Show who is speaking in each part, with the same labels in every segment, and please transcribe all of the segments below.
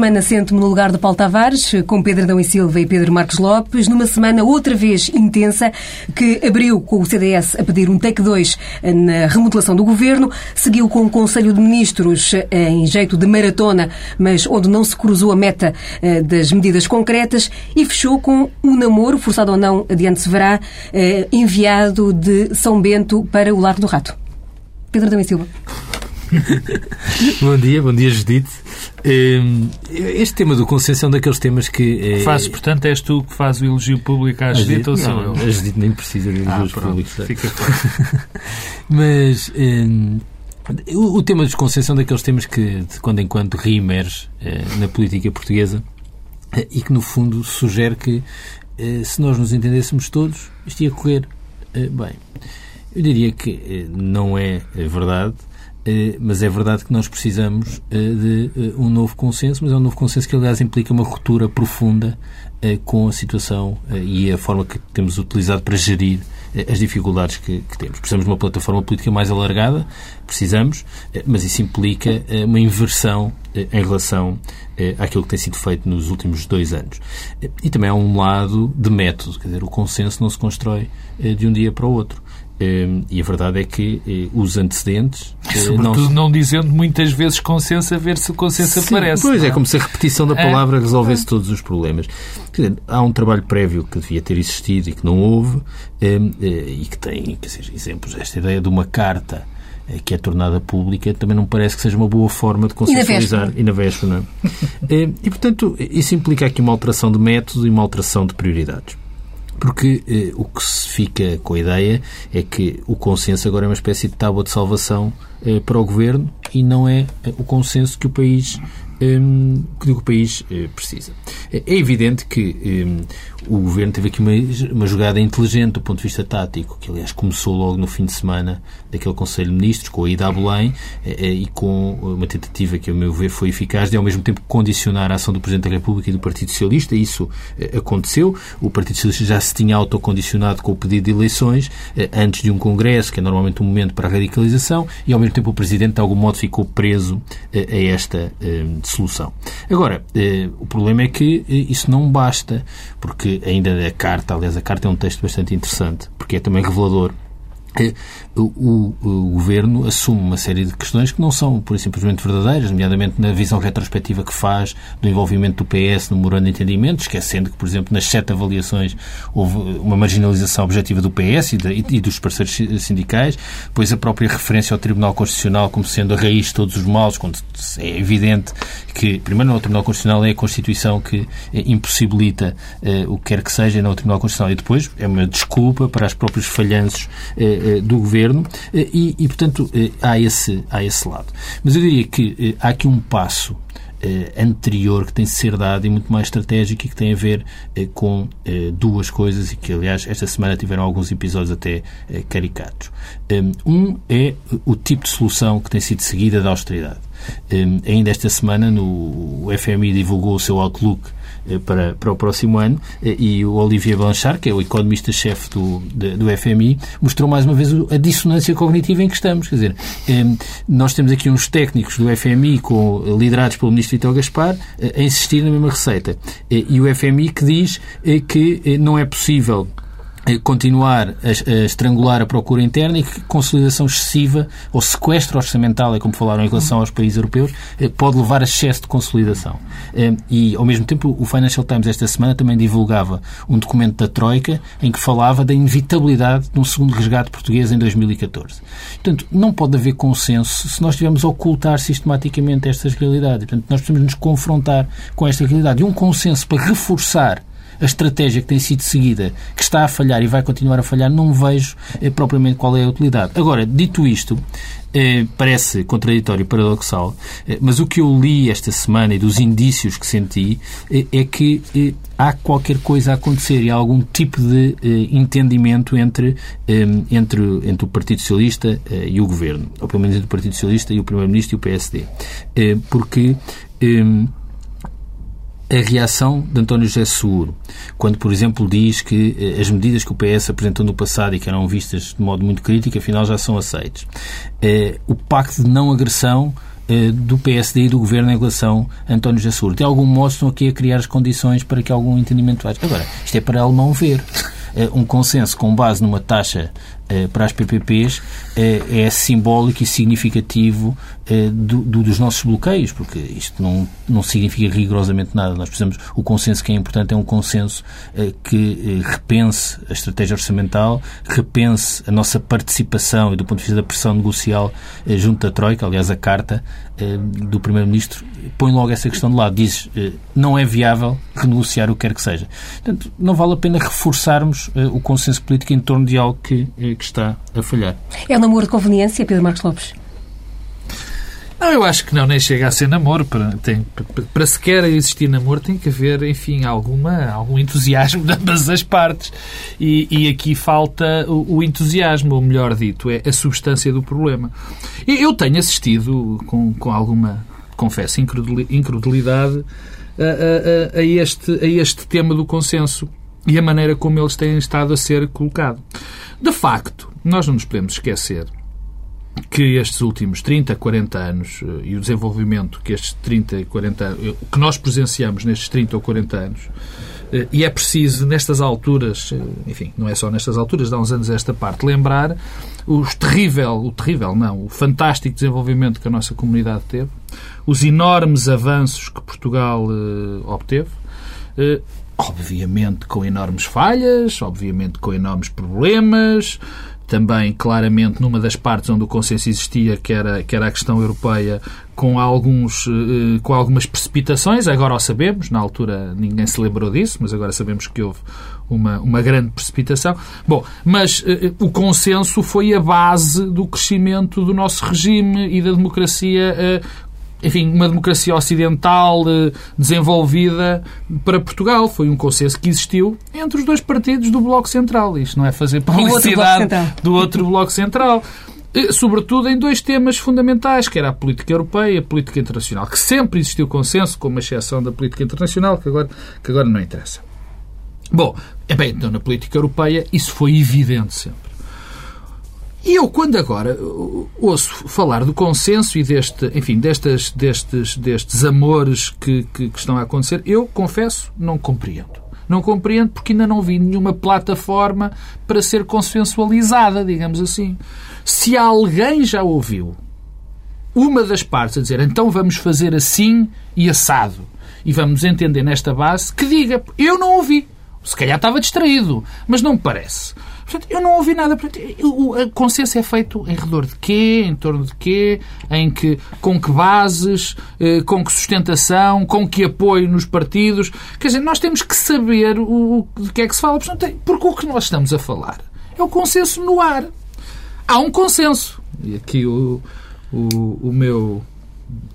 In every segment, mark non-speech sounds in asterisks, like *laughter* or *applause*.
Speaker 1: Semana sento-me no lugar de Paulo Tavares, com Pedro Adão e Silva e Pedro Marcos Lopes, numa semana outra vez intensa, que abriu com o CDS a pedir um take 2 na remodelação do governo, seguiu com o Conselho de Ministros em jeito de maratona, mas onde não se cruzou a meta eh, das medidas concretas, e fechou com um namoro, forçado ou não, adiante se verá, eh, enviado de São Bento para o Largo do Rato. Pedro Adão e Silva. *laughs*
Speaker 2: bom dia, bom dia, Judite. Hum, este tema do consenso é um daqueles temas que.
Speaker 3: É... Fazes, portanto, és tu que faz o elogio público à Judite ou sou eu?
Speaker 2: A Judite nem precisa de elogios
Speaker 3: ah,
Speaker 2: públicos.
Speaker 3: Fica claro. *laughs*
Speaker 2: Mas. Hum, o, o, tema dos consensos é um daqueles temas que, de quando em quando, reemerge eh, na política portuguesa eh, e que, no fundo, sugere que, eh, se nós nos entendêssemos todos, isto ia correr bem. Eu diria que não é verdade mas é verdade que nós precisamos eh, de eh, um novo consenso, mas é um novo consenso que, aliás, implica uma ruptura profunda com a situação e a forma que temos utilizado para gerir as dificuldades que, que, temos. Precisamos de uma plataforma política mais alargada, precisamos, mas isso implica uma inversão em relação àquilo que tem sido feito nos últimos dois anos. E também há um lado de método, quer dizer, o consenso não se constrói de um dia para o outro. Ehm, e a verdade é que eh, os antecedentes.
Speaker 3: Eh, Sobretudo não... não dizendo muitas vezes consenso a ver se o consenso Sim, aparece.
Speaker 2: Pois
Speaker 3: é?
Speaker 2: é, como se a repetição da é. palavra é. resolvesse todos os problemas. Dizer, há um trabalho prévio que devia ter existido e que não houve, ehm, eh, e que tem quer dizer, exemplos. Esta ideia de uma carta que é tornada pública, também não parece que seja uma boa forma de consensualizar.
Speaker 1: E na véspera.
Speaker 2: não é? *laughs* e, portanto, isso implica aqui uma alteração de método e uma alteração de prioridades. Porque eh, o que se fica com a ideia é que o consenso agora é uma espécie de tábua de salvação eh, para o governo e não é eh, o consenso que o país um, que o país uh, precisa. É evidente que um, o Governo teve aqui uma, uma jogada inteligente do ponto de vista tático, que aliás começou logo no fim de semana daquele Conselho de Ministros, com a ida a Belém eh, eh, e com uma tentativa que, a meu ver, foi eficaz de, ao mesmo tempo, condicionar a ação do Presidente da República e do Partido Socialista. Isso aconteceu. O Partido Socialista já se tinha autocondicionado com o pedido de eleições antes de um Congresso, que é normalmente um momento para a radicalização, e, ao mesmo tempo, o Presidente, de algum modo, ficou preso a esta solução. Agora, eh, o problema é que eh, isso não basta, porque ainda a carta, aliás, a carta é um texto bastante interessante, porque é também revelador o, o, o, governo assume uma série de questões que não são, por simplesmente, verdadeiras, nomeadamente na visão retrospectiva que faz do envolvimento do PS no memorando de entendimento, esquecendo que, por exemplo, nas sete avaliações houve uma marginalização objetiva do PS e, de, e dos parceiros sindicais, depois a própria referência ao Tribunal Constitucional como sendo a raiz de todos os males, quando é evidente que, primeiro, não é o Tribunal Constitucional, é a Constituição que eh, impossibilita eh, o que quer que seja, não é o Tribunal Constitucional, e depois é uma desculpa para os próprios falhanços eh, eh, do governo eh, e, e, portanto, há esse, há esse lado. Mas eu diria que há aqui um passo anterior que tem de ser dado e muito mais estratégico e que tem a ver com duas coisas e que, aliás, esta semana tiveram alguns episódios até caricatos. Um é o tipo de solução que tem sido seguida da austeridade. Ainda esta semana, no, o FMI divulgou o seu outlook eh, para, para o próximo ano eh, e o Olivier Blanchard, que é o economista-chefe do, do FMI, mostrou mais uma vez a dissonância cognitiva em que estamos. Quer dizer, eh, nós temos aqui uns técnicos do FMI com, liderados pelo ministro Vitor Gaspar a insistir na mesma receita. E o FMI que diz que não é possível eh, continuar a, estrangular a procura interna e que consolidação excessiva ou sequestro orçamental, é como falaram em relação aos países europeus, eh, pode levar a excesso de consolidação. Eh, e, ao mesmo tempo, o Financial Times esta semana também divulgava um documento da Troika em que falava da inevitabilidade de um segundo resgate português em 2014. Portanto, não pode haver consenso se nós estivermos a ocultar sistematicamente estas realidades. Portanto, nós precisamos nos confrontar com esta realidade. E um consenso para reforçar a estratégia que tem sido seguida, que está a falhar e vai continuar a falhar, não vejo eh, propriamente qual é a utilidade. Agora, dito isto, eh, parece contraditório e paradoxal, eh, mas o que eu li esta semana e dos indícios que senti eh, é que eh, há qualquer coisa a acontecer e há algum tipo de eh, entendimento entre, entre, entre o Partido Socialista e o Governo, ou pelo menos entre o Partido Socialista e o Primeiro-Ministro e o PSD. porque a reação de António José Seguro, quando, por exemplo, diz que eh, as medidas que o PS apresentou no passado e que eram vistas de modo muito crítico, afinal já são aceites. Eh, o pacto de não agressão eh, do PSD e do Governo em relação a António José Seguro. De algum modo estão aqui a criar as condições para que algum entendimento haja. Agora, isto é para alemão ver. Um consenso com base numa taxa para as PPPs é simbólico e significativo do, do, dos nossos bloqueios, porque isto não, não significa rigorosamente nada. Nós precisamos, o consenso que é importante é um consenso que repense a estratégia orçamental, repense a nossa participação e do ponto de vista da pressão negocial junto da Troika, aliás, a carta do Primeiro-Ministro põe logo essa questão de lado, diz não é viável renegociar o que quer que seja. Portanto, não vale a pena reforçarmos o consenso político em torno de algo que que está a falhar.
Speaker 1: É um namoro de conveniência, Pedro Marcos Lopes?
Speaker 3: Não, eu acho que não, nem chega a ser namoro. Para, tem, para, sequer existir namoro tem que haver, enfim, alguma, algum entusiasmo de ambas as partes. E, e aqui falta o, o, entusiasmo, ou melhor dito, é a substância do problema. Eu tenho assistido com, com alguma, confesso, incredulidade a, a, a, este, a este tema do consenso e a maneira como eles têm estado a ser colocados. De facto, nós não nos podemos esquecer que estes últimos 30, 40 anos eh, e o desenvolvimento que estes 30 e 40 anos, eh, que nós presenciamos nestes 30 ou 40 anos, eh, e é preciso, nestas alturas, enfim, não é só nestas alturas, dá uns anos a esta parte, lembrar o terrível, o terrível, não, o fantástico desenvolvimento que a nossa comunidade teve, os enormes avanços que Portugal obteve, obviamente com enormes falhas, obviamente com enormes problemas, também claramente numa das partes onde o consenso existia, que era, que era a questão europeia, com, alguns, eh, com algumas precipitações, agora o sabemos, na altura ninguém se lembrou disso, mas agora sabemos que houve uma, uma grande precipitação. Bom, mas uh, o consenso foi a base do crescimento do nosso regime e da democracia enfim, uma democracia ocidental eh, desenvolvida para Portugal. Foi um consenso que existiu entre os dois partidos do Bloco Central. Isto não é fazer publicidade do outro Bloco Central. Eh, sobretudo em dois temas fundamentais, que era a política europeia e a política internacional, que sempre existiu consenso, com uma exceção da política internacional, que agora, que agora não interessa. Bom, é bem, então na política europeia isso foi evidente sempre. E eu, quando agora ouço falar do consenso e deste, enfim, destes, destes, destes amores que, que, que estão a acontecer, eu, confesso, não compreendo. Não compreendo porque ainda não vi nenhuma plataforma para ser consensualizada, digamos assim. Se alguém já ouviu uma das partes a dizer então vamos fazer assim e assado e vamos entender nesta base, que diga, eu não ouvi. Se calhar estava distraído, mas não me parece. Portanto, eu não ouvi nada. Portanto, o consenso é feito em redor de quê? Em torno de quê? Em que, com que bases? Eh, com que sustentação? Com que apoio nos partidos? Quer dizer, nós temos que saber o, de que é que se fala. Porque o que nós estamos a falar é o consenso no ar. Há um consenso. E aqui o, o, o meu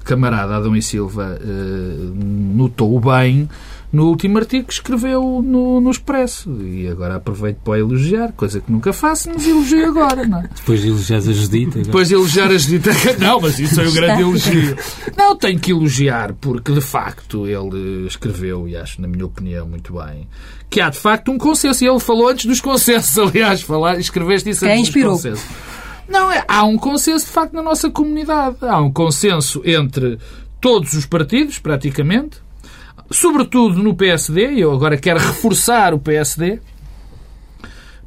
Speaker 3: camarada Adão e Silva uh, notou bem no último artigo que escreveu no, no Expresso. E agora aproveito para elogiar, coisa que nunca faço, mas elogio agora, não é? *laughs*
Speaker 2: Depois de elogiar a Judita. Agora.
Speaker 3: Depois de elogiar a Judita. *laughs* Não, mas isso é o grande elogio. Não, tenho que elogiar, porque de facto ele escreveu, e acho, na minha opinião, muito bem, que há de facto um consenso. E ele falou antes dos consensos, *laughs* aliás, falar, escreveste isso antes
Speaker 1: inspirou.
Speaker 3: dos consensos. Não, é, há um consenso de facto na nossa comunidade. Há um consenso entre todos os partidos, praticamente, sobretudo no PSD, e eu agora quero reforçar o PSD,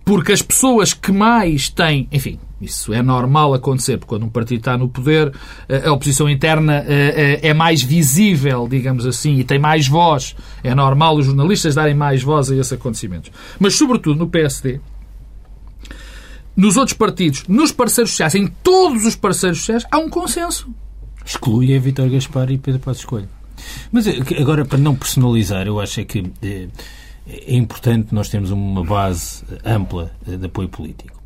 Speaker 3: porque as pessoas que mais têm, enfim, isso é normal acontecer, porque quando um partido está no poder, a oposição interna eh, eh, é mais visível, digamos assim, e tem mais voz. É normal os jornalistas darem mais voz a esses acontecimentos. Mas, sobretudo, no PSD, nos outros partidos, nos parceiros sociais, em todos os parceiros sociais, há um consenso.
Speaker 2: Exclui a Vítor Gaspar e Pedro Passos Coelho. Mas eh, agora, para não personalizar, eu acho é que eh, é importante nós termos uma base ampla de apoio político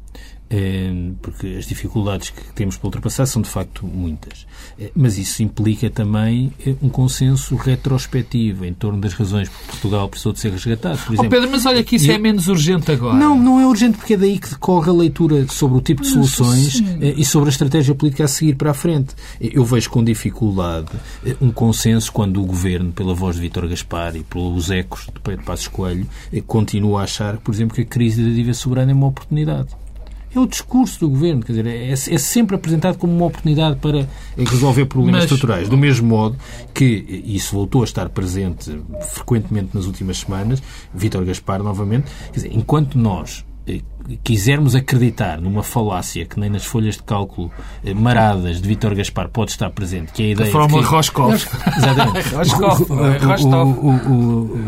Speaker 2: porque as dificuldades que temos para ultrapassar são de facto muitas. Mas isso implica também um consenso retrospectivo em torno das razões por que Portugal precisou de ser resgatado. Por
Speaker 3: exemplo, oh Pedro, mas olha que isso eu... é menos urgente agora.
Speaker 2: Não, não é urgente porque é daí que decorre a leitura sobre o tipo de soluções Sim. e sobre a estratégia política a seguir para a frente. Eu vejo com dificuldade um consenso quando o Governo, pela voz de Vítor Gaspar e pelos ecos de Pedro Passos Coelho, continua a achar, por exemplo, que a crise da dívida soberana é uma oportunidade é o discurso do governo. Quer dizer, é, é sempre apresentado como uma oportunidade para resolver problemas Mas... estruturais. Do mesmo modo que isso voltou a estar presente frequentemente nas últimas semanas, Vítor Gaspar, novamente, quer dizer, enquanto nós eh, quisermos acreditar numa falácia que nem nas folhas de cálculo eh, maradas de Vítor Gaspar pode estar presente, que é a ideia. A
Speaker 3: fórmula
Speaker 2: que...
Speaker 3: Roscoff.
Speaker 2: Exatamente. Roscoff.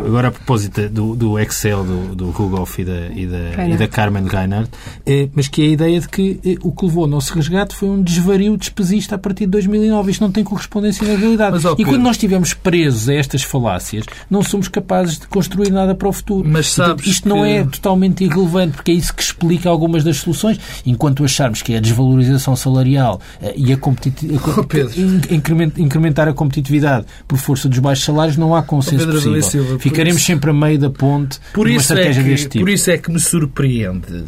Speaker 2: agora, a propósito do, do Excel do, do Rugoff e da, e da, e da Carmen Reinhardt, é, mas que é a ideia de que é, o que levou ao nosso resgate foi um desvario despesista a partir de 2009. Isto não tem correspondência na realidade. Mas, e quando nós estivermos presos a estas falácias, não somos capazes de construir nada para o futuro.
Speaker 3: Mas sabes
Speaker 2: isto não é totalmente irrelevante, porque é isso que explica algumas das soluções, enquanto acharmos que é a desvalorização salarial eh, e a *laughs* oh, incrementar a competitividade por força dos baixos salários, não há consenso oh, possível. Silva, Ficaremos isso... sempre a meio da ponte por uma estratégia
Speaker 3: é que,
Speaker 2: deste tipo.
Speaker 3: Por isso é que me surpreende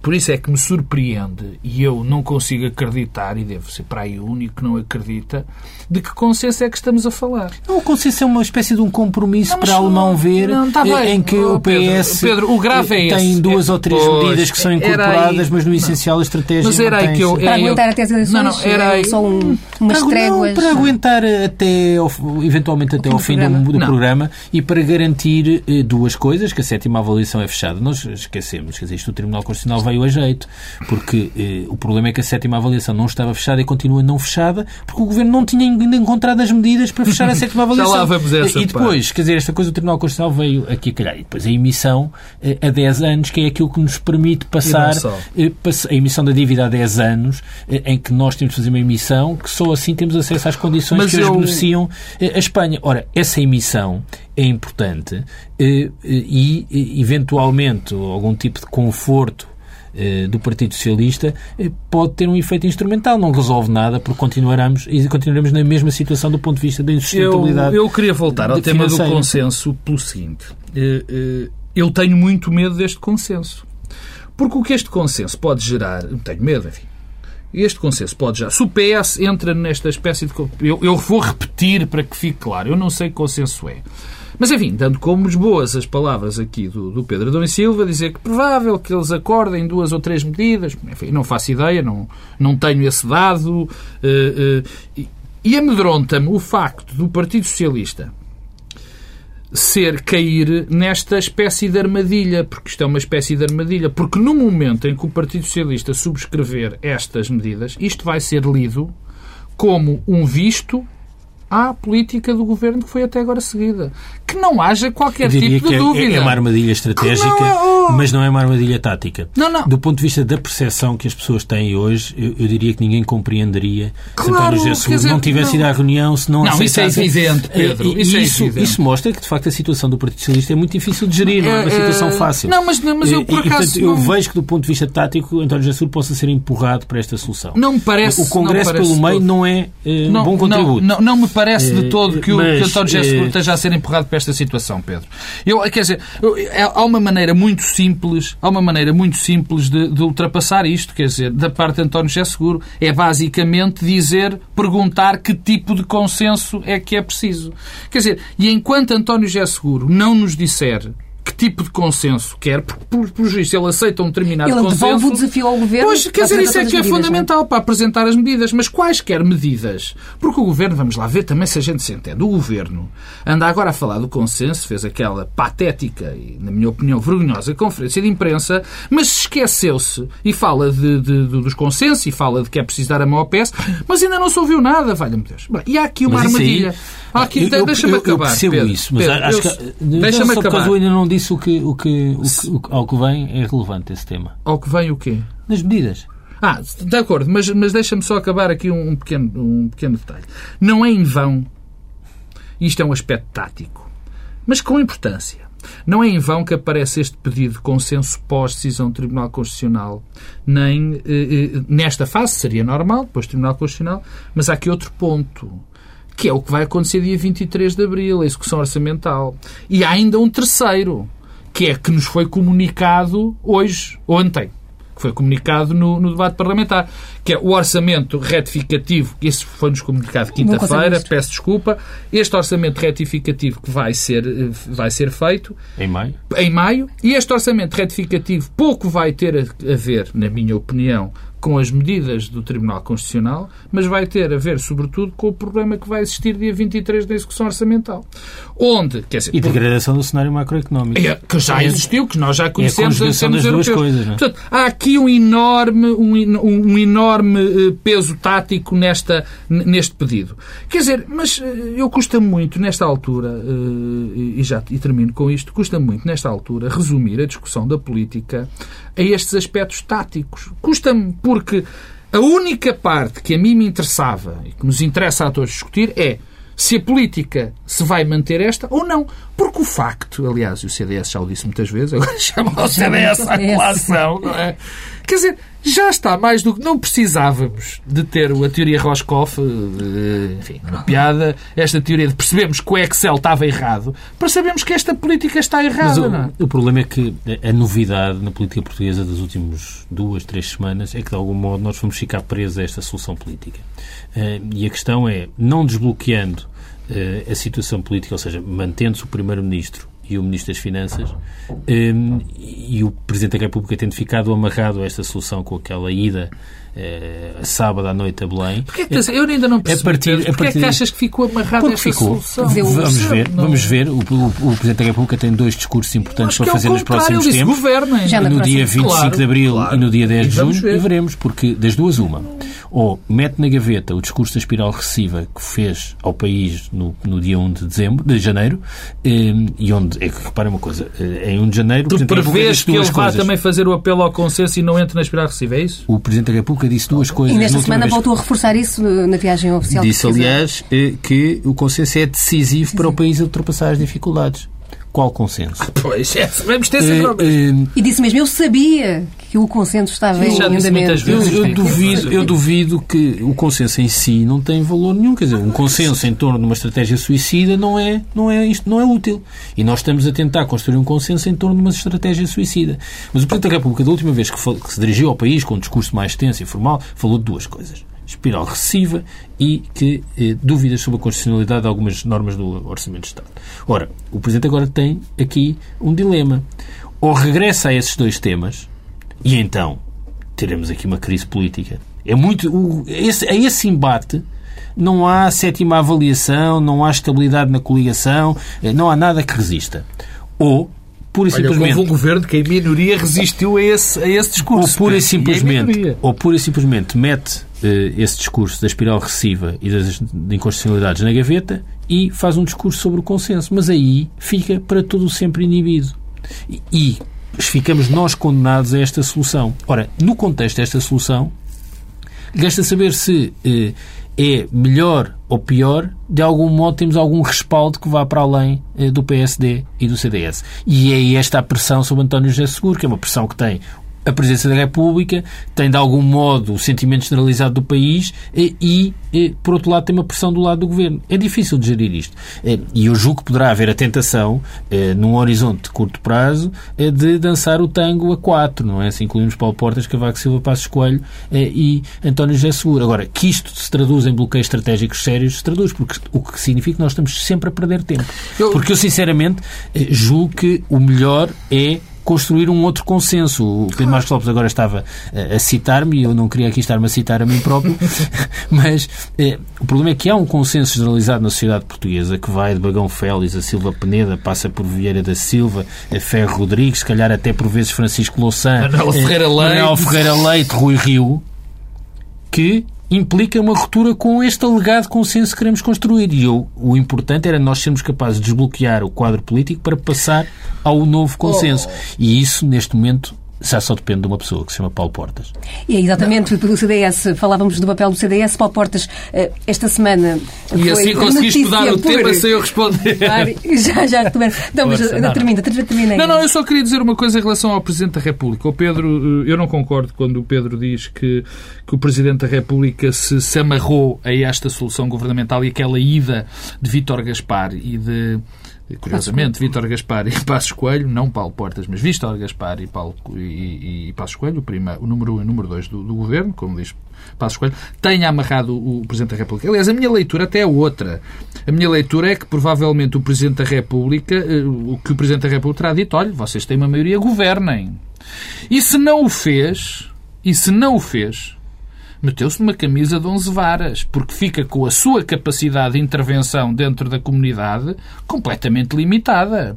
Speaker 3: por isso é que me surpreende, e eu não consigo acreditar, e devo ser para aí o único que não acredita, de que consenso é que estamos a falar.
Speaker 2: o consenso é uma espécie de um compromisso não, para alemão ver não, tá em que oh, o PS
Speaker 3: Pedro, Pedro, o grave é
Speaker 2: tem
Speaker 3: esse.
Speaker 2: duas é, ou três pois, medidas que são incorporadas, aí, mas no essencial a estratégia
Speaker 3: mas era aí que eu,
Speaker 1: Para aguentar até as eleições? Não, não, era aí, só um, umas para, tréguas?
Speaker 2: para aguentar até, eventualmente até ao fim programa. do, do programa e para garantir eh, duas coisas, que a sétima avaliação é fechada. Nós esquecemos, quer dizer, isto o Tribunal Constitucional veio a jeito, porque eh, o problema é que a sétima avaliação não estava fechada e continua não fechada, porque o Governo não tinha ainda encontrado as medidas para fechar a *laughs* sétima avaliação.
Speaker 3: Já lá vamos essa
Speaker 2: e depois, parte. quer dizer, esta coisa do Tribunal Constitucional veio aqui a calhar. E depois a emissão eh, a 10 anos, que é aquilo que nos permite passar eh, a emissão da dívida a 10 anos, eh, em que nós temos de fazer uma emissão que só assim temos acesso às condições Mas que eu... beneficiam a Espanha. Ora, essa emissão é importante e, eventualmente, algum tipo de conforto eh, do Partido Socialista eh, pode ter um efeito instrumental. Não resolve nada porque continuaremos, e continuaremos na mesma situação do ponto de vista da insustentabilidade.
Speaker 3: Eu, eu queria voltar ao tema do consenso pelo seguinte. Eh, eu tenho muito medo deste consenso. Porque o que este consenso pode gerar... Tenho medo, enfim. Este consenso pode já. Se o PS entra nesta espécie de. Eu, eu vou repetir para que fique claro. Eu não sei que consenso é. Mas, enfim, dando como boas as palavras aqui do, do Pedro Adão e Silva, dizer que provável que eles acordem duas ou três medidas, enfim, não faço ideia, não, não tenho esse dado, uh, uh, e, amedronta-me o facto do Partido Socialista ser cair nesta espécie de armadilha, porque isto é uma espécie de armadilha, porque no momento em que o Partido Socialista subscrever estas medidas, isto vai ser lido como um visto à política do governo que foi até agora seguida. Que não haja qualquer tipo de
Speaker 2: é,
Speaker 3: dúvida.
Speaker 2: É uma armadilha estratégica, não é, oh. mas não é uma armadilha tática.
Speaker 3: Não, não.
Speaker 2: Do ponto de vista da percepção que as pessoas têm hoje, eu, eu diria que ninguém compreenderia
Speaker 3: claro, se António José
Speaker 2: Seguro não tivesse não. ido à reunião, se não
Speaker 3: Não, isso é evidente, Pedro. Isso,
Speaker 2: é isso,
Speaker 3: evidente.
Speaker 2: isso, mostra que, de facto, a situação do Partido Socialista é muito difícil de gerir, não é uma é, situação fácil.
Speaker 3: Não, mas, mas eu, por acaso...
Speaker 2: E, portanto, eu vejo que, do ponto de vista tático, António José Seguro possa ser empurrado para esta solução.
Speaker 3: Não me parece...
Speaker 2: O Congresso, pelo meio, não é um bom contributo.
Speaker 3: Não, não, me parece de todo que o que António José Seguro esteja a ser empurrado para esta situação, Pedro. Eu, quer dizer, eu, é, há uma maneira muito simples, há uma maneira muito simples de, de, ultrapassar isto, quer dizer, da parte de António José Seguro, é basicamente dizer, perguntar que tipo de consenso é que é preciso. Quer dizer, e enquanto António José Seguro não nos disser que tipo de consenso quer, porque, por, por juízo, ele aceita um determinado
Speaker 1: ele
Speaker 3: consenso...
Speaker 1: Ele devolve o desafio ao Governo...
Speaker 3: Pois, quer dizer, isso é que é medidas, fundamental não? para apresentar as medidas. Mas quaisquer medidas? Porque o Governo, vamos lá ver também se a gente se entende, o Governo anda agora a falar do consenso, fez aquela patética e, na minha opinião, vergonhosa conferência de imprensa, mas esqueceu-se e fala de, de, de, dos consensos e fala de que é preciso dar a mão ao PS, mas ainda não se ouviu nada, valha-me Deus. Bem, e há aqui uma armadilha... Aí ah, aqui, deixa-me acabar. Eu
Speaker 2: percebo
Speaker 3: Pedro,
Speaker 2: isso, mas Pedro, acho que. Deixa-me acabar. eu ainda não disse o que, o que, o que, ao que vem é relevante esse tema.
Speaker 3: Ao que vem o quê?
Speaker 2: Das medidas.
Speaker 3: Ah, de acordo, mas, mas deixa-me só acabar aqui um, um, pequeno, um pequeno detalhe. Não é em vão, isto é um aspecto tático, mas com importância. Não é em vão que aparece este pedido de consenso pós-decisão do Tribunal Constitucional. Nem eh, eh, nesta fase seria normal, depois do Tribunal Constitucional, mas há aqui outro ponto que é o que vai acontecer dia 23 de abril, a execução orçamental. E há ainda um terceiro, que é que nos foi comunicado hoje, ontem, que foi comunicado no, no debate parlamentar, que é o orçamento retificativo, esse foi-nos comunicado quinta-feira, peço desculpa, este orçamento retificativo que vai ser, eh, vai ser feito
Speaker 2: em maio.
Speaker 3: em maio, e este orçamento retificativo pouco vai ter a ver, na minha opinião, com as medidas do Tribunal Constitucional, mas vai ter a ver, sobretudo, com o problema que vai existir dia 23 da execução orçamental. Onde, quer dizer,
Speaker 2: E degradação do cenário macroeconómico.
Speaker 3: é, que já existiu, que nós já conhecemos
Speaker 2: É a das duas
Speaker 3: europeus.
Speaker 2: coisas, não é?
Speaker 3: Portanto, há aqui um enorme, um, um enorme eh, peso tático nesta, neste pedido. Quer dizer, mas eh, eu custa muito, nesta altura, eh, e já e termino com isto, custa muito, nesta altura, resumir a discussão da política a estes aspectos táticos. Custa-me porque a única parte que a mim me interessava e que nos interessa a todos discutir é se a política se vai manter esta ou não. Porque o facto, aliás, e o CDS já o disse muitas vezes, agora *laughs* chama o CDS à colação, não é? Quer dizer, já está mais do que. Não precisávamos de ter a teoria Roscoff, eh, enfim, uma piada, esta teoria de percebemos que o Excel estava errado, para sabermos que esta política está
Speaker 2: Mas
Speaker 3: errada, não é?
Speaker 2: o, o problema é que a novidade na política portuguesa das últimas duas, três semanas é que, de algum modo, nós vamos ficar presos a esta solução política. Eh, E a questão é, não desbloqueando a situação política, ou seja, mantendo-se o Primeiro-Ministro e o Ministro das Finanças, eh, e o Presidente da República tendo ficado amarrado a esta solução com aquela ida eh, sábado à noite a Belém.
Speaker 3: Porquê que eu ainda não percebi.
Speaker 2: A partir- a
Speaker 3: Porquê é que
Speaker 2: partir-
Speaker 3: achas que ficou amarrado a
Speaker 2: Porque
Speaker 3: esta
Speaker 2: ficou.
Speaker 3: solução?
Speaker 2: Vamos ver,
Speaker 3: Não-
Speaker 2: vamos ver. O, o- o Presidente da República tem dois discursos importantes para
Speaker 3: é
Speaker 2: fazer nos próximos
Speaker 3: disse
Speaker 2: tempos.
Speaker 3: governem.
Speaker 1: Já na
Speaker 2: no dia 25
Speaker 3: Claro,
Speaker 2: de Abril
Speaker 3: claro.
Speaker 2: e no dia 10 de junho
Speaker 3: ver.
Speaker 2: e veremos, porque das duas uma. Ou mete na gaveta o discurso da espiral recessiva que fez ao país no, no dia 1 de dezembro, de janeiro, eh, e onde, é que repara uma coisa, eh, em 1 de janeiro
Speaker 3: Tu prevês que ele vá também fazer o apelo ao consenso e não entre na espiral recessiva, é isso?
Speaker 2: O Presidente da República disse duas coisas.
Speaker 1: E nesta semana
Speaker 2: vez.
Speaker 1: voltou a reforçar isso no- na viagem oficial.
Speaker 2: Disse, aliás, eh, que o consenso é decisivo para o país ultrapassar as dificuldades. Qual consenso?
Speaker 3: Pois, é, vamos ter sempre...
Speaker 2: eh,
Speaker 1: E disse mesmo, eu sabia que o consenso estava
Speaker 3: Sim,
Speaker 1: em andamento.
Speaker 2: Eu, eu duvido, eu duvido que o consenso em si não tem valor nenhum. Quer dizer, um consenso em torno de uma estratégia suicida não é, não é, isto não é útil. E nós estamos a tentar construir um consenso em torno de uma estratégia suicida. Mas o Presidente da República, da última vez que, que se dirigiu ao país com um discurso mais extenso e formal, falou de duas coisas. Espiral recessiva e que eh, dúvidas sobre a constitucionalidade de algumas normas do Orçamento de Estado. Ora, o Presidente agora tem aqui um dilema. Ou regressa a esses dois temas, e então teremos aqui uma crise política. É muito. O, esse, a esse embate não há sétima avaliação, não há estabilidade na coligação, eh, não há nada que resista. Ou, pura e
Speaker 3: Olha,
Speaker 2: simplesmente.
Speaker 3: houve um governo que em minoria resistiu a esse, a esse
Speaker 2: Ou
Speaker 3: discurso.
Speaker 2: pura e
Speaker 3: em
Speaker 2: simplesmente, ou pura e simplesmente mete eh, esse discurso da espiral recessiva e das de inconstitucionalidades na gaveta e faz um discurso sobre o consenso. Mas aí fica para todo o sempre inibido. E, e ficamos nós condenados a esta solução. Ora, no contexto desta solução, resta saber se eh, é melhor ou pior, de algum modo temos algum respaldo que vá para além eh, do PSD e do CDS. E é esta a pressão sobre António José Seguro, que é uma pressão que tem a Presidência da República, tem de algum modo o sentimento generalizado do país e, eh, por outro lado, tem uma pressão do lado do Governo. É difícil de gerir isto. Eh, E eu julgo que poderá haver a tentação, eh, num horizonte de curto prazo, eh, de dançar o tango a quatro, não é? Se incluímos Paulo Portas, Cavaco Silva, Passos Coelho e António José Seguro. Agora, que isto se traduz em bloqueios estratégicos sérios, se traduz, porque o que significa que nós estamos sempre a perder tempo. Porque eu, sinceramente, julgo que o melhor é construir um outro consenso. O Pedro Marcos Lopes agora estava eh, a citar-me e eu não queria aqui estar-me a citar a mim próprio, *laughs* mas eh, o problema é que há um consenso generalizado na sociedade portuguesa que vai de Bagão Félix a Silva Peneda, passa por Vieira da Silva, a Ferro Rodrigues, se calhar até por vezes Francisco Louçã,
Speaker 3: Manuel
Speaker 2: eh,
Speaker 3: Ferreira Leite.
Speaker 2: Manuel Ferreira Leite, Rui Rio, que implica uma ruptura com este alegado consenso que queremos construir. E eu, o importante era nós sermos capazes de desbloquear o quadro político para passar ao novo consenso. E isso, neste momento, já só depende de uma pessoa que se chama Paulo Portas.
Speaker 1: E é exatamente pelo CDS. Falávamos do papel do CDS. Paulo Portas, eh, esta semana.
Speaker 3: E assim conseguiste mudar o tema sem eu responder.
Speaker 1: Já, já, não, mas
Speaker 3: não,
Speaker 1: termina, termina.
Speaker 3: Não, não, eu só queria dizer uma coisa em relação ao Presidente da República. O Pedro, eh, eu não concordo quando o Pedro diz que, que o Presidente da República se, se amarrou a esta solução governamental e aquela ida de Vítor Gaspar e de Curiosamente, Vítor Gaspar e Passos Coelho, não Paulo Portas, mas Vítor Gaspar e, Paulo, e, e Passos Coelho, o, prima, o número 1 um e o número 2 do, do, governo, como diz Passos Coelho, tenha amarrado o Presidente da República. Aliás, a minha leitura até é outra. A minha leitura é que provavelmente o Presidente da República, eh, o que o Presidente da República terá dito, olha, vocês têm uma maioria, governem. E se não o fez, e se não o fez, meteu-se numa camisa de 11 varas, porque fica com a sua capacidade de intervenção dentro da comunidade completamente limitada.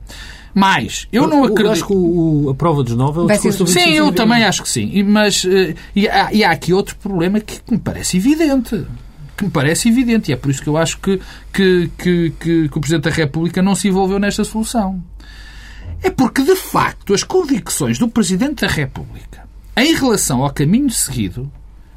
Speaker 3: Mas, eu não acredito... Eu
Speaker 2: acho que o, a prova dos nove é o discurso
Speaker 3: Sim, eu também acho que sim. Mas, uh, e, há, e há aqui outro problema que me parece evidente que me parece evidente e é por isso que eu acho que, que, que, que, que o Presidente da República não se envolveu nesta solução. É porque, de facto, as convicções do Presidente da República em relação ao caminho seguido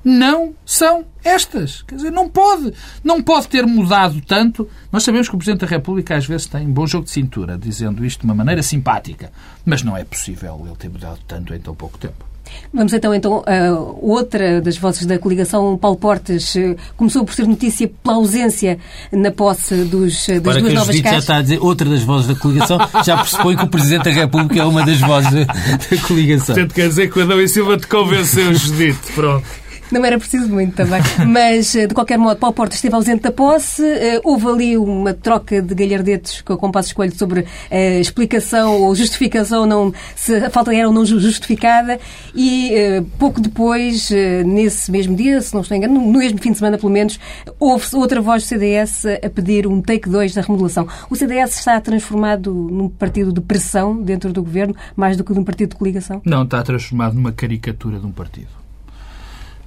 Speaker 3: não são estas. Quer dizer, não pode. Não pode ter mudado tanto. Nós sabemos que o Presidente da República às vezes tem bom jogo de cintura, dizendo isto de uma maneira simpática. Mas não é possível ele ter mudado tanto em tão pouco tempo.
Speaker 1: Vamos então, então a outra das vozes da coligação, Paulo Portas, eh, começou por ser notícia pela ausência na posse dos, eh, das
Speaker 2: Agora
Speaker 1: duas
Speaker 2: que
Speaker 1: novas
Speaker 2: casas. já está a dizer outra das vozes da coligação, já pressupõe que o Presidente da República é uma das vozes da coligação.
Speaker 3: Portanto, quer dizer que o Adão e Silva te convenceu, Judite. Pronto.
Speaker 1: Não era preciso muito também. *laughs* Mas, eh, de qualquer modo, Paulo Portas esteve ausente da posse. Eh, houve ali uma troca de galhardetes com o Compasso Escolho sobre a eh, explicação ou justificação, não, se a falta era ou não justificada. E pouco depois, nesse mesmo dia, se não estou engano, no mesmo fim de semana pelo menos, houve outra voz do CDS a pedir um take 2 da remodelação. O CDS está transformado num partido de pressão dentro do governo, mais do que num partido de coligação?
Speaker 3: Não, está transformado numa caricatura de um partido.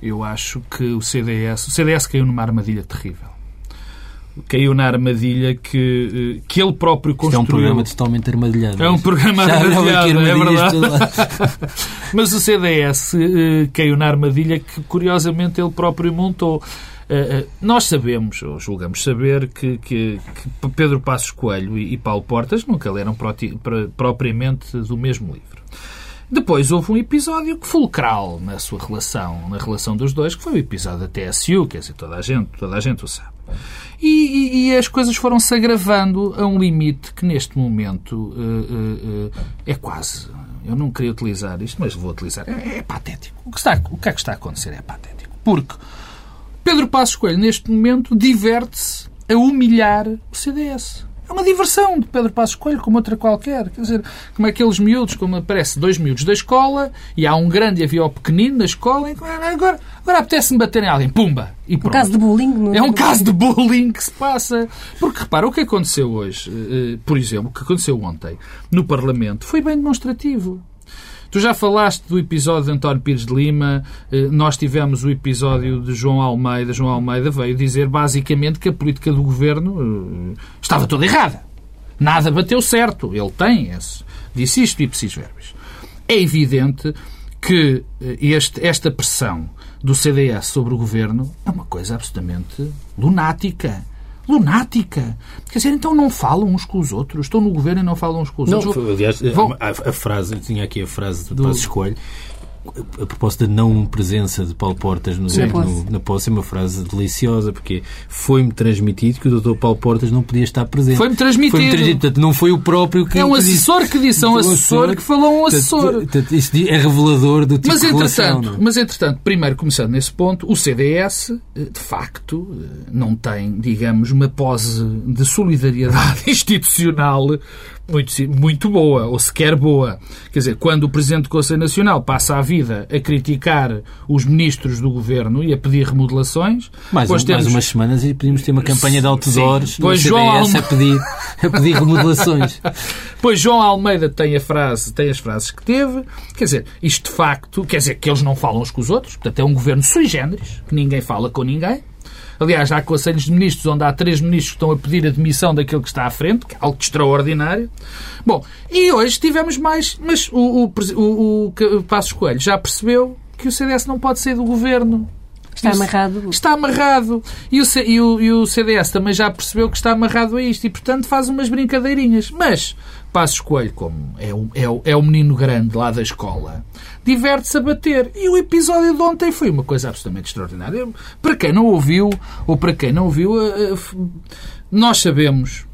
Speaker 3: Eu acho que o CDS, o CDS caiu numa armadilha terrível. Caiu na armadilha que, eh, que ele próprio construiu.
Speaker 2: Isto é um programa totalmente armadilhado.
Speaker 3: É um programa armadilhado, é verdade. *laughs* Mas o CDS uh, caiu na armadilha que, curiosamente, ele próprio montou. Uh, nós sabemos, ou julgamos saber, que, que, que Pedro Passos Coelho e, e Paulo Portas nunca leram propriamente do mesmo livro. Depois houve um episódio fulcral na sua relação, na relação dos dois, que foi o episódio da TSU, quer dizer, toda a gente, toda a gente o sabe. E, e, e as coisas foram-se agravando a um limite que neste momento uh, uh, uh, é quase. Eu não queria utilizar isto, mas vou utilizar. É, é patético. O que, está, o que é que está a acontecer é patético. Porque Pedro Passos Coelho, neste momento, diverte-se a humilhar o CDS. É uma diversão de Pedro Passos Coelho, como outra qualquer. Quer dizer, como aqueles miúdos, como aparece dois miúdos da escola, e há um grande e havia o pequenino da escola, e agora, agora apetece-me bater em alguém. Pumba!
Speaker 1: E um caso de bullying.
Speaker 3: Não é, é um caso de bullying que se passa. Porque, repara, o que aconteceu hoje, eh, por exemplo, o que aconteceu ontem no Parlamento, foi bem demonstrativo. Tu já falaste do episódio de António Pires de Lima, eh, nós tivemos o episódio de João Almeida. João Almeida veio dizer basicamente que a política do governo eh, estava toda errada. Nada bateu certo. Ele tem esse. Disse isto e preciso verbos. É evidente que eh, este, esta pressão do CDS sobre o governo é uma coisa absolutamente lunática lunática. Quer dizer, então não falam uns com os outros. Estão no governo e não falam uns com os
Speaker 2: não,
Speaker 3: outros.
Speaker 2: Aliás, Vão... a, a, frase, tinha aqui a frase do, do... Passo Escolho, a propósito da não presença de Paulo Portas no, no, na posse, é uma frase deliciosa, porque foi-me transmitido que o Dr. Paulo Portas não podia estar presente.
Speaker 3: Foi-me transmitido. Foi
Speaker 2: transmitido. Portanto, não foi o próprio que.
Speaker 3: É um assessor que disse, é um assessor que falou um assessor.
Speaker 2: Portanto, isso é revelador do tipo
Speaker 3: mas,
Speaker 2: de
Speaker 3: relação.
Speaker 2: É?
Speaker 3: Mas, entretanto, primeiro começando nesse ponto, o CDS, eh, de facto, eh, não tem, digamos, uma pose de solidariedade *laughs* institucional muito, muito boa, ou sequer boa. Quer dizer, quando o Presidente do Conselho Nacional passa a vida a criticar os ministros do Governo e a pedir remodelações...
Speaker 2: Mais, um, temos... mais umas semanas e podíamos ter uma campanha de outdoors Sim. Pois João Alme... a, pedir, a pedir remodelações. *laughs*
Speaker 3: Pois João Almeida tem, a frase, tem as frases que teve. Quer dizer, isto de facto... Quer dizer, que eles não falam uns com os outros. Portanto, é um governo sui generis, que ninguém fala com ninguém. Aliás, há conselhos de ministros onde há três ministros que estão a pedir a demissão daquele que está à frente, que é algo extraordinário. Bom, e hoje tivemos mais, mas o, o, o, o Passos Coelho já percebeu que o CDS não pode ser do governo.
Speaker 1: Está amarrado.
Speaker 3: Está amarrado. E o, e, o, e o CDS também já percebeu que está amarrado a isto e, portanto, faz umas brincadeirinhas. Mas Passos Coelho, como é o, é, o, é o menino grande lá da escola, diverte-se a bater. E o episódio de ontem foi uma coisa absolutamente extraordinária. Para quem não ouviu, ou para quem não ouviu, eh, eh, nós sabemos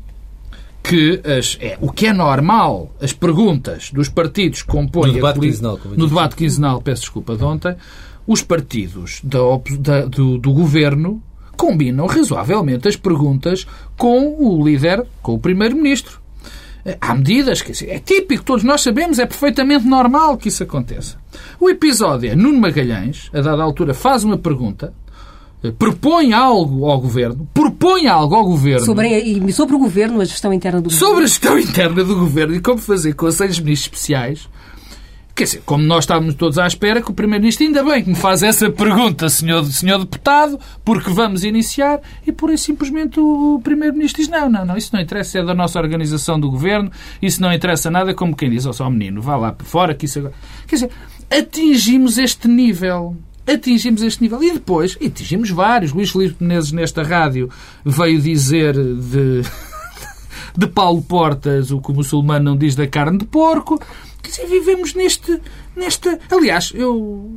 Speaker 3: que as, é, o que é normal, as perguntas dos partidos que compõem
Speaker 2: no debate quinzenal,
Speaker 3: no debate quinzenal, peço desculpa de ontem, os partidos da, da, do, do governo combinam razoavelmente as perguntas com o líder, com o primeiro-ministro. Há medidas, que é típico, todos nós sabemos, é perfeitamente normal que isso aconteça. O episódio é Nuno Magalhães, a dada altura, faz uma pergunta, eh, propõe algo ao governo, propõe algo ao governo.
Speaker 1: Sobre, e sobre o governo, a gestão interna do
Speaker 3: governo. Sobre a gestão *laughs* interna do governo e como fazer conselhos ministros especiais Quer dizer, como nós estávamos todos à espera que o Primeiro-Ministro, ainda bem que me faz essa pergunta, senhor, senhor deputado, porque vamos iniciar, e por aí simplesmente o Primeiro-Ministro diz: não, não, não, isso não interessa, é da nossa organização do governo, isso não interessa nada, como quem diz: ó, oh, só menino, vá lá por fora, que isso agora. Quer dizer, atingimos este nível. Atingimos este nível. E depois, atingimos vários. Luís Felipe Menezes, nesta rádio, veio dizer de, *laughs* de Paulo Portas o que o muçulmano não diz da carne de porco. Quer dizer, vivemos neste, nesta. Aliás, eu.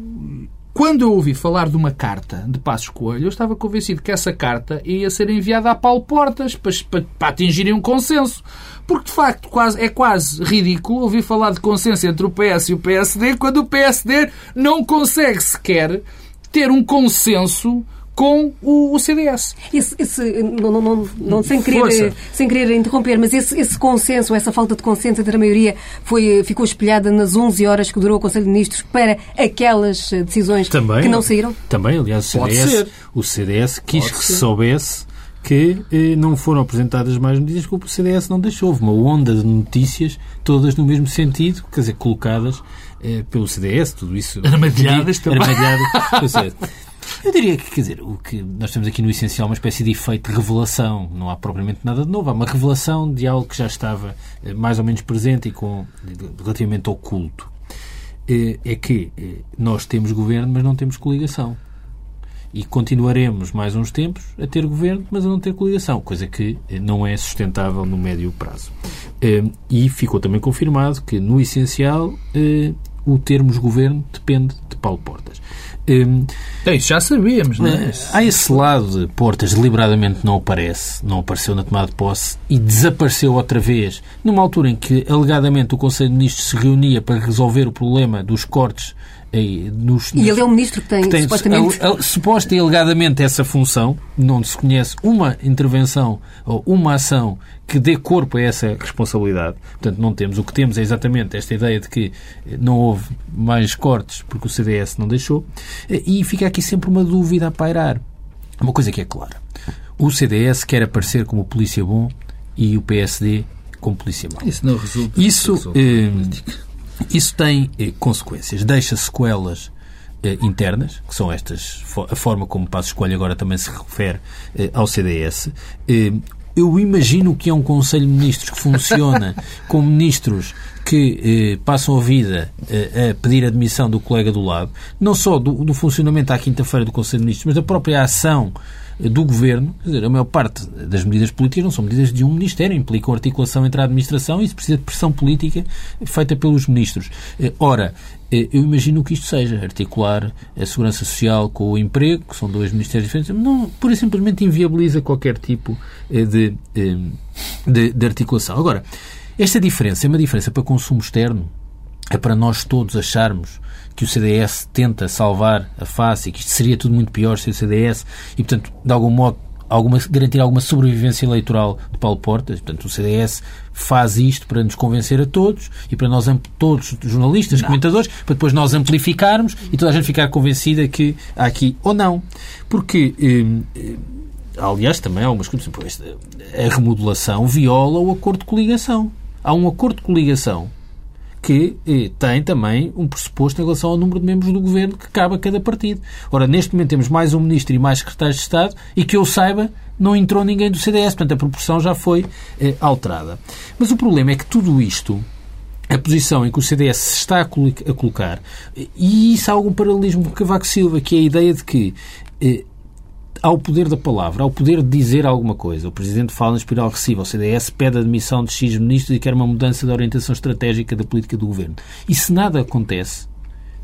Speaker 3: Quando eu ouvi falar de uma carta de Passos Coelho, eu estava convencido que essa carta ia ser enviada a Paulo Portas para, para, para atingirem um consenso. Porque, de facto, quase, é quase ridículo ouvir falar de consenso entre o PS e o PSD quando o PSD não consegue sequer ter um consenso com o, o CDS.
Speaker 1: Esse, esse, não, não, não, não, sem, querer, sem querer interromper, mas esse, esse consenso, essa falta de consenso entre a maioria foi, ficou espelhada nas 11 horas que durou o Conselho de Ministros para aquelas eh, decisões também, que não saíram?
Speaker 2: Também, aliás, o CDS, o CDS quis Pode que se soubesse que eh, não foram apresentadas mais medidas porque o CDS não deixou. Houve uma onda de notícias, todas no mesmo sentido, quer dizer, colocadas eh, pelo CDS, tudo isso.
Speaker 3: Armadilhadas também.
Speaker 2: Armadilhadas. *laughs* Eu diria que, quer dizer, o que nós temos aqui no essencial é uma espécie de efeito de revelação. Não há propriamente nada de novo. Há uma revelação de algo que já estava eh, mais ou menos presente e com, relativamente oculto. Eh, é que eh, nós temos governo, mas não temos coligação. E continuaremos mais uns tempos a ter governo, mas a não ter coligação, coisa que não é sustentável no médio prazo. E ficou também confirmado que, no essencial, o termos governo depende de Paulo Portas.
Speaker 3: Um, isso já sabíamos, não é?
Speaker 2: Há esse lado de Portas deliberadamente não aparece, não apareceu na tomada de posse e desapareceu outra vez, numa altura em que alegadamente o Conselho de Ministros se reunia para resolver o problema dos cortes
Speaker 1: nos, e ele é o ministro que tem, que tem supostamente...
Speaker 2: A, a, suposta e alegadamente essa função, não se conhece uma intervenção ou uma ação que dê corpo a essa responsabilidade. Portanto, não temos. O que temos é exatamente esta ideia de que não houve mais cortes porque o CDS não deixou. E fica aqui sempre uma dúvida a pairar. Uma coisa que é clara. O CDS quer aparecer como polícia bom e o PSD como polícia mau.
Speaker 3: Isso não resulta.
Speaker 2: Isso, eh, isso tem eh, consequências. Deixa sequelas eh, internas, que são estas, a forma como Passo Escolha agora também se refere eh, ao CDS. Eh, eu imagino que é um Conselho de Ministros que funciona *laughs* com ministros que eh, passam a vida eh, a pedir admissão do colega do lado, não só do, do funcionamento à quinta-feira do Conselho de Ministros, mas da própria ação do governo, quer dizer, a maior parte das medidas políticas não são medidas de um ministério, implicam articulação entre a administração e isso precisa de pressão política feita pelos ministros. Eh, ora, eh, eu imagino que isto seja articular a segurança social com o emprego, que são dois ministérios diferentes, não, pura e simplesmente inviabiliza qualquer tipo eh, de, de, de articulação. Agora, esta diferença é uma diferença para consumo externo, é para nós todos acharmos que o CDS tenta salvar a face e que isto seria tudo muito pior sem o CDS e, portanto, de algum modo, alguma, garantir alguma sobrevivência eleitoral de Paulo Portas. Portanto, o CDS faz isto para nos convencer a todos e para nós, todos, jornalistas, não. comentadores, para depois nós amplificarmos e toda a gente ficar convencida que há aqui ou não. Porque. Eh, aliás, também há algumas coisas. A remodelação viola o acordo de coligação. Há um acordo de coligação que eh, tem também um pressuposto em relação ao número de membros do governo que cabe a cada partido. Ora, neste momento temos mais um ministro e mais secretários de Estado e que eu saiba não entrou ninguém do CDS, portanto a proporção já foi eh, alterada. Mas o problema é que tudo isto a posição em que o CDS se está a colocar, e isso há algum paralelismo com Cavaco Silva, que é a ideia de que eh, ao poder da palavra, ao poder de dizer alguma coisa. O Presidente fala na espiral recessiva, o CDS pede a demissão de X ministros e quer uma mudança da orientação estratégica da política do governo. E se nada acontece,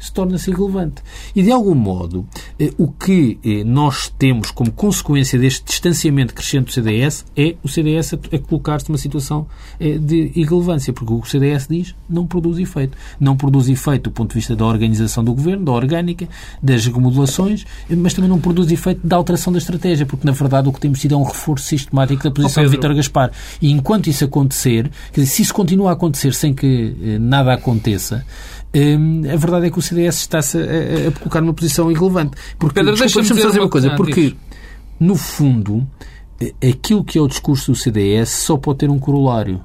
Speaker 2: se torna-se irrelevante. E, de algum modo, eh, o que eh, nós temos como consequência deste distanciamento crescente do CDS é o CDS a, colocar-se numa situação eh, de irrelevância, porque o que o CDS diz não produz efeito. Não produz efeito do ponto de vista da organização do governo, da orgânica, das remodelações, mas também não produz efeito da alteração da estratégia, porque, na verdade, o que temos sido é um reforço sistemático da posição oh, de Vítor Gaspar. E enquanto isso acontecer, quer dizer, se isso continua a acontecer sem que nada aconteça, a verdade é que o CDS está-se a, a, colocar numa posição irrelevante. Porque,
Speaker 3: Pedro, deixa-me
Speaker 2: deixa fazer uma coisa, porque, no fundo, aquilo que é o discurso do CDS só pode ter um corolário,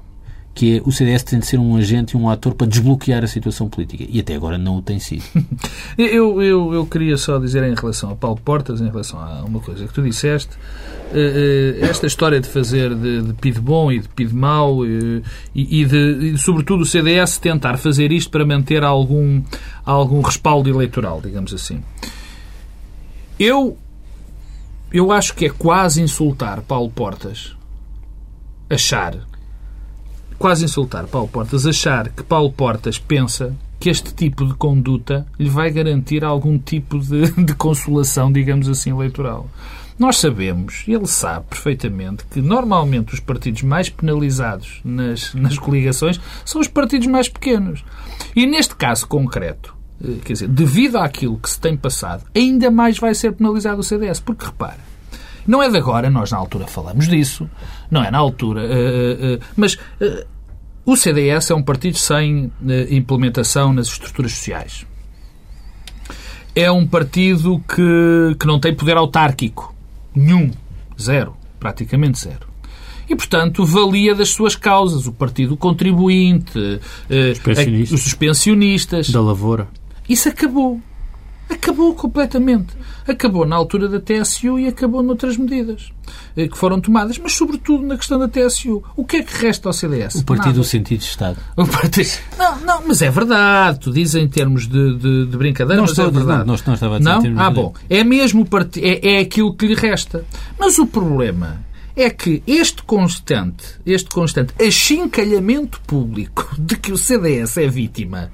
Speaker 2: que é o CDS tem de ser um agente e um ator para desbloquear a situação política. E até agora não o tem sido. *laughs*
Speaker 3: eu, eu, eu queria só dizer em relação a Paulo Portas, em relação a uma coisa que tu disseste, eh, eh, esta história de fazer de, de PID bom e de PID mau eh, e, e, de, e, sobretudo, o CDS tentar fazer isto para manter algum, algum respaldo eleitoral, digamos assim. Eu, eu acho que é quase insultar Paulo Portas achar, quase insultar Paulo Portas achar que Paulo Portas pensa que este tipo de conduta lhe vai garantir algum tipo de, *laughs* de consolação, digamos assim, eleitoral. Nós sabemos, ele sabe perfeitamente, que normalmente os partidos mais penalizados nas, nas coligações são os partidos mais pequenos. E neste caso concreto, eh, quer dizer, devido àquilo que se tem passado, ainda mais vai ser penalizado o CDS. Porque repara, não é de agora, nós na altura falamos disso, não é na altura, uh, uh, mas o CDS é um partido sem implementação nas estruturas sociais. É um partido que, que não tem poder autárquico. Nenhum. Zero. Praticamente zero. E, portanto, valia das suas causas. O Partido Contribuinte, eh, os pensionistas.
Speaker 2: Da Lavoura.
Speaker 3: Isso acabou. Acabou completamente. Acabou na altura da TSU e acabou noutras medidas eh, que foram tomadas, mas sobretudo na questão da TSU. O que é que resta ao CDS?
Speaker 2: O partido Nada. do sentido de Estado.
Speaker 3: O partido... Não, não, mas é verdade. Tu dizes em termos de, de, de brincadeira, não mas estou, é verdade.
Speaker 2: Não, não, não estava a dizer
Speaker 3: não?
Speaker 2: em termos
Speaker 3: Ah, bom. É mesmo part... é, é aquilo que lhe resta. Mas o problema é que este constante, este constante achincalhamento público de que o CDS é vítima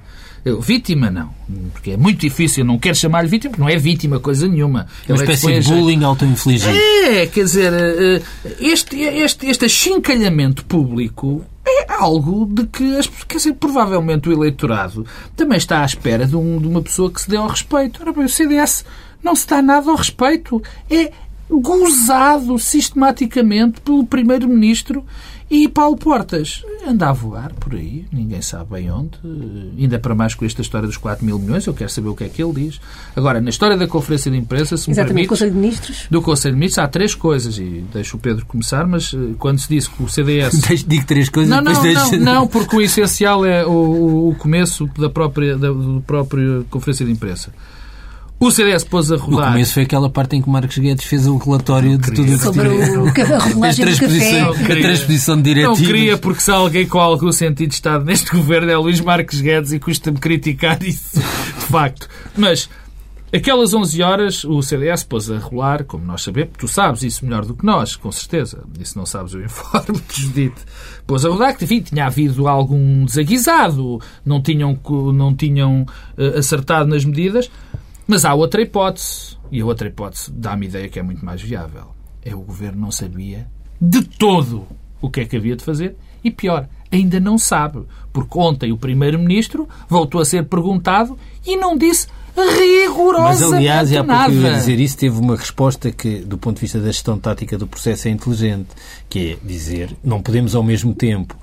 Speaker 3: Vítima, não. Porque é muito difícil. Não quero chamar-lhe vítima, porque não é vítima coisa nenhuma.
Speaker 2: É uma espécie é de bullying auto-infligido.
Speaker 3: É, quer dizer, eh, este, este, este achincalhamento público é algo de que, as, quer dizer, provavelmente o eleitorado também está à espera de, um, de uma pessoa que se dê ao respeito. Ora bem, o CDS não se dá nada ao respeito. É gozado sistematicamente pelo Primeiro-Ministro e Paulo Portas anda a voar por aí, ninguém sabe bem onde, ainda para mais com esta história dos 4 mil milhões, eu quero saber o que é que ele diz. Agora, na história da conferência de imprensa, se
Speaker 1: Exatamente,
Speaker 3: me
Speaker 1: permites, Conselho de Ministros.
Speaker 3: Do Conselho de Ministros há três coisas, e deixo o Pedro começar, mas eh, quando se disse que o CDS... *laughs*
Speaker 2: Digo três coisas
Speaker 3: não,
Speaker 2: não,
Speaker 3: não, não, porque o essencial é o, o começo da própria, da, do próprio conferência de imprensa. O CDS pôs a rodar.
Speaker 2: O começo foi aquela parte em que Marcos Guedes fez o relatório de tudo o que
Speaker 1: Sobre o, a, a transposição,
Speaker 2: a transposição de diretivas.
Speaker 3: Não queria, porque se alguém com algum sentido de Estado neste *laughs* governo é Luís Marcos Guedes e custa-me criticar isso, de facto. Mas Aquelas 11 horas o CDS pôs a rolar, como nós sabemos, tu sabes isso melhor do que nós, com certeza. E se não sabes, eu informo-te, *laughs* Judite. Pôs a rodar que, enfim, tinha havido algum desaguisado, não tinham, não tinham uh, acertado nas medidas. Mas há outra hipótese, e a outra hipótese dá-me ideia que é muito mais viável. É o governo não sabia de todo o que é que havia de fazer e pior, ainda não sabe, porque ontem o primeiro-ministro voltou a ser perguntado e não disse rigorosamente
Speaker 2: Mas, aliás,
Speaker 3: e
Speaker 2: há
Speaker 3: pouco
Speaker 2: eu ia dizer isso, teve uma resposta que, do ponto de vista da gestão tática do processo, é inteligente, que é dizer, não podemos ao mesmo tempo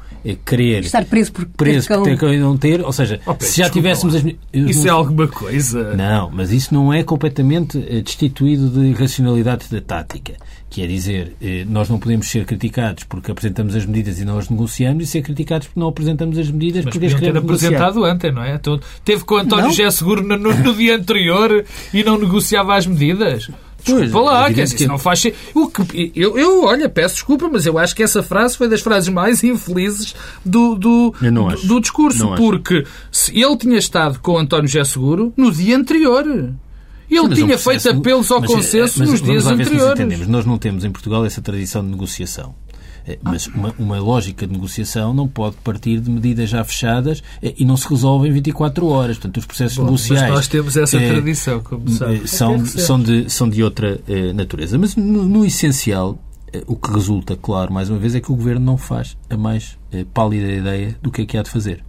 Speaker 2: querer
Speaker 1: Estar preso por
Speaker 2: preso
Speaker 1: ter
Speaker 2: por ter cão e não ter, ou seja,
Speaker 3: Oh, Pedro,
Speaker 2: se já tivéssemos as...
Speaker 3: Isso
Speaker 2: não-
Speaker 3: é alguma coisa.
Speaker 2: Não, mas isso não é completamente eh, destituído de racionalidade da tática. Que é dizer, eh, nós não podemos ser criticados porque apresentamos as medidas e não as negociamos e ser criticados porque não apresentamos as medidas
Speaker 3: Mas
Speaker 2: porque as
Speaker 3: ter
Speaker 2: queremos negociar.
Speaker 3: apresentado ontem, não é? Então, teve com o António
Speaker 2: Não.
Speaker 3: José Seguro no- no dia anterior e não negociava as medidas.
Speaker 2: Pois,
Speaker 3: Desculpa lá,
Speaker 2: é
Speaker 3: quer dizer,
Speaker 2: que-
Speaker 3: isso não faz o que eu, eu, olha, peço desculpa, mas eu acho que essa frase foi das frases mais *laughs* infelizes do, do, do, do discurso.
Speaker 2: Não
Speaker 3: porque se ele tinha estado com António José Seguro no dia anterior. Ele
Speaker 2: Sim, é um
Speaker 3: tinha feito apelos ao
Speaker 2: mas, eh,
Speaker 3: consenso
Speaker 2: mas
Speaker 3: nos dias
Speaker 2: lá
Speaker 3: anteriores.
Speaker 2: entendemos. Nós não temos em Portugal essa tradição de negociação. Eh, Mas uma, uma lógica de negociação não pode partir de medidas já fechadas eh, e não se resolve em 24 horas. Portanto, os processos
Speaker 3: Bom,
Speaker 2: negociais.
Speaker 3: Mas nós temos essa
Speaker 2: eh,
Speaker 3: tradição, como sabe.
Speaker 2: são, são, de, são de outra natureza. Mas, no, no essencial, o que resulta, claro, mais uma vez, é que o Governo não faz a mais pálida ideia do que é que há de fazer.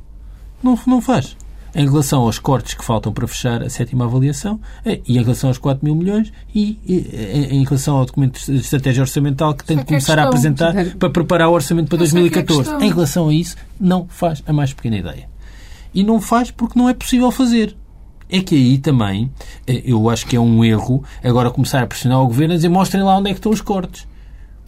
Speaker 2: Não, não faz. Em relação aos cortes que faltam para fechar a sétima avaliação, eh, e em relação aos 4 mil milhões, e eh, em relação ao documento de estratégia orçamental que tem de começar a apresentar para preparar o orçamento para
Speaker 3: Essa é que é a
Speaker 2: 2014.
Speaker 3: questão.
Speaker 2: Em relação a isso, não faz a mais pequena ideia. E não faz porque não é possível fazer. É que aí também, eh, eu acho que é um erro agora começar a pressionar o Governo a dizer mostrem lá onde é que estão os cortes.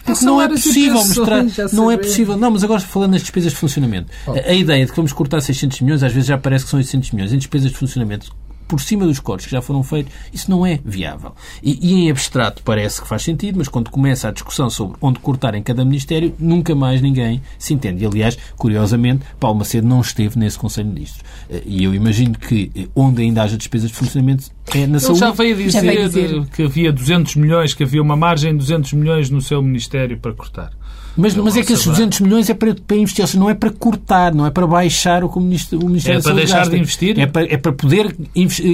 Speaker 2: Porque não é possível mostrar. Não é possível. Não, mas agora falando nas despesas de funcionamento. A, a ideia de que vamos cortar 600 milhões, às vezes já parece que são 800 milhões em despesas de funcionamento por cima dos cortes que já foram feitos, isso não é viável. E, e em abstrato parece que faz sentido, mas quando começa a discussão sobre onde cortar em cada Ministério, nunca mais ninguém se entende. E, aliás, curiosamente, Paulo Macedo não esteve nesse Conselho de Ministros. Eh, E eu imagino que eh, onde ainda haja despesas de funcionamento é na
Speaker 3: Ele
Speaker 2: saúde.
Speaker 3: já veio dizer,
Speaker 1: Já dizer.
Speaker 3: que havia 200 milhões, que havia uma margem de 200 milhões no seu Ministério para cortar.
Speaker 2: Mas, mas é que esses
Speaker 3: sei bem.
Speaker 2: 200 milhões é para, para investir, seja, não é para cortar, não é para baixar o que o Ministério, o Ministério
Speaker 3: É
Speaker 2: da
Speaker 3: para
Speaker 2: Saúde
Speaker 3: deixar
Speaker 2: gasta.
Speaker 3: de investir?
Speaker 2: É para, é para poder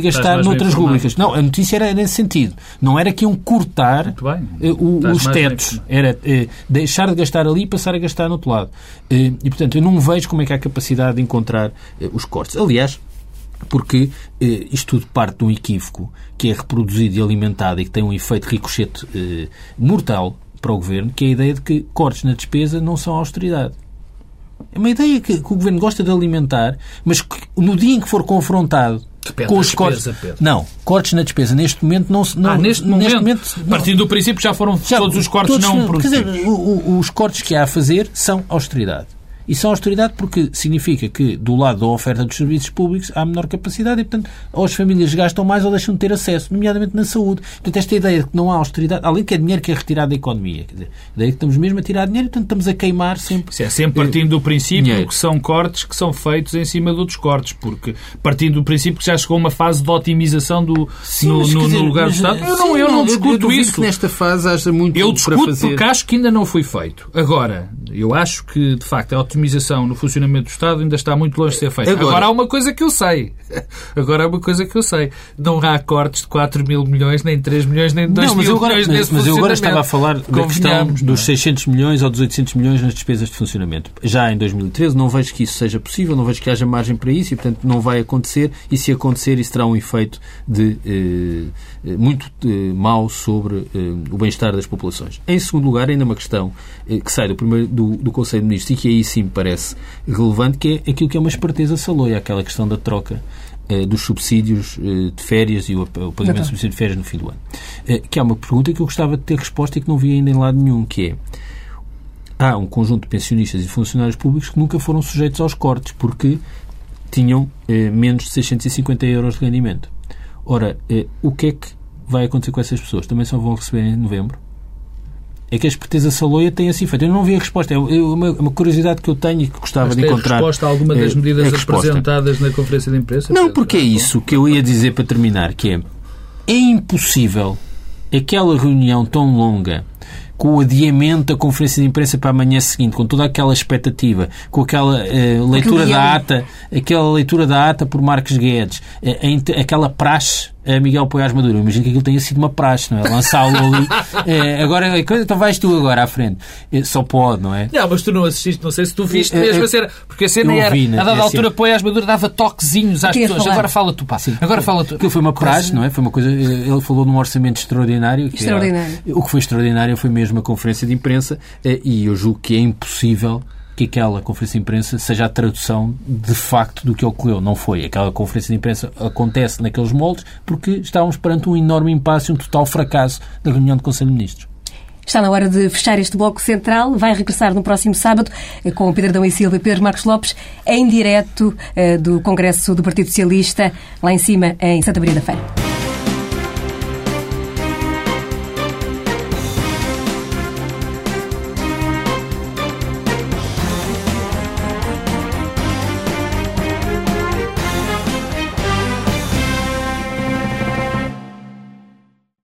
Speaker 2: gastar noutras rubricas. Não, a notícia era nesse sentido. Não era que iam cortar eh, o- os tetos. Era eh, deixar de gastar ali e passar a gastar no outro lado. Eh, e, portanto, eu não vejo como é que há capacidade de encontrar eh, os cortes. Aliás, porque eh, isto tudo parte de um equívoco que é reproduzido e alimentado e que tem um efeito ricochete eh, mortal para o Governo, que é a ideia de que cortes na despesa não são austeridade. É uma ideia que, que o Governo gosta de alimentar, mas que no dia em que for confrontado com os
Speaker 3: despesa,
Speaker 2: cortes...
Speaker 3: Pedro.
Speaker 2: Não, cortes na despesa neste momento não... se- não
Speaker 3: ah, neste momento,
Speaker 2: não-
Speaker 3: partindo do princípio já foram
Speaker 2: já,
Speaker 3: todos os cortes
Speaker 2: todos
Speaker 3: não
Speaker 2: Quer dizer, os cortes que há a fazer são austeridade. E são austeridade porque significa que, do lado da oferta dos serviços públicos, há menor capacidade e, portanto, ou as famílias gastam mais ou deixam de ter acesso, nomeadamente na saúde. Portanto, esta ideia de que não há austeridade, além que é dinheiro que é retirado da economia, quer dizer, a ideia de que estamos mesmo a tirar dinheiro e, portanto, estamos a queimar sempre.
Speaker 3: Isso é sempre partindo do princípio
Speaker 2: Dinheiro.
Speaker 3: que são cortes que são feitos em cima de outros cortes, porque partindo do princípio que já chegou uma fase de otimização do, no,
Speaker 2: mas,
Speaker 3: no-
Speaker 2: quer dizer,
Speaker 3: no lugar do
Speaker 2: mas,
Speaker 3: Estado. Eu não,
Speaker 2: sim,
Speaker 3: eu não
Speaker 2: eu
Speaker 3: discuto
Speaker 2: duvido
Speaker 3: isso.
Speaker 2: que nesta fase haja muito
Speaker 3: Eu
Speaker 2: para
Speaker 3: discuto
Speaker 2: fazer.
Speaker 3: porque acho que ainda não foi feito. Agora, eu acho que, de facto, a otimização no funcionamento do Estado ainda está muito longe de ser feita.
Speaker 2: Agora-
Speaker 3: Agora, há uma coisa que eu sei. *laughs* Agora há uma coisa que eu sei. Não há cortes de 4 mil milhões, nem 3 milhões, nem 2
Speaker 2: Não, mas
Speaker 3: mil
Speaker 2: eu agora,
Speaker 3: milhões nesse
Speaker 2: mas eu agora estava a falar da questão
Speaker 3: é?
Speaker 2: dos 600 milhões ou dos 800 milhões nas despesas de funcionamento. Já em 2013 não vejo que isso seja possível, não vejo que haja margem para isso e, portanto, não vai acontecer e, se acontecer, isso terá um efeito de, eh, eh, muito eh, mau sobre eh, o bem-estar das populações. Em segundo lugar, ainda uma questão eh, que sai do, primeiro, do, do Conselho de Ministros e que aí sim me parece relevante, que é aquilo que é uma esperteza saloia, aquela questão da troca eh, dos subsídios eh, de férias e o, o pagamento de subsídio de férias no fim do ano. Eh, Que é uma pergunta que eu gostava de ter resposta e que não vi ainda em lado nenhum, que é há um conjunto de pensionistas e funcionários públicos que nunca foram sujeitos aos cortes porque tinham eh, menos de 650 euros de rendimento. Ora, eh, o que é que vai acontecer com essas pessoas? Também só vão receber em novembro? É que a esperteza saloia tem assim feito. Eu não vi a resposta. É uma, uma curiosidade que eu tenho e que gostava
Speaker 3: Mas
Speaker 2: de
Speaker 3: tem
Speaker 2: encontrar.
Speaker 3: resposta a alguma das
Speaker 2: eh,
Speaker 3: medidas
Speaker 2: resposta.
Speaker 3: apresentadas na conferência de imprensa?
Speaker 2: Não, porque é isso que eu ia dizer para terminar, que é, é impossível aquela reunião tão longa, com o adiamento da conferência de imprensa para amanhã seguinte, com toda aquela expectativa, com aquela eh, leitura
Speaker 1: Aquele
Speaker 2: da ata, aquela leitura da ata por Marcos Guedes, int- aquela praxe a Miguel Poiás Maduro. Eu imagino que aquilo tenha sido uma praxe, não é? Lançá-lo ali. *laughs* Eh, agora, a coisa- então vais tu agora à frente. Só pode, não é?
Speaker 3: Não, mas tu não assististe, não sei se tu viste mesmo a cena. Porque a cena era,
Speaker 2: vi
Speaker 3: a dada altura, põe às maduras, dava toquezinhos às pessoas.
Speaker 1: falar.
Speaker 3: Agora fala tu, pá. Agora fala tu.
Speaker 2: Aquilo foi uma praxe, não é? Foi uma coisa. Ele falou num orçamento extraordinário. que
Speaker 1: Extraordinário.
Speaker 2: era- o que foi extraordinário foi mesmo a conferência de imprensa eh, e eu julgo que é impossível que aquela conferência de imprensa seja a tradução de facto do que ocorreu. Não foi. Aquela conferência de imprensa acontece naqueles moldes porque estávamos perante um enorme impasse um total fracasso da reunião do Conselho de Ministros.
Speaker 1: Está na hora de fechar este bloco central. Vai regressar no próximo sábado eh, com Pedro Dão e Silva e Pedro Marcos Lopes em direto eh, do Congresso do Partido Socialista, lá em cima, em Santa Maria da Feira.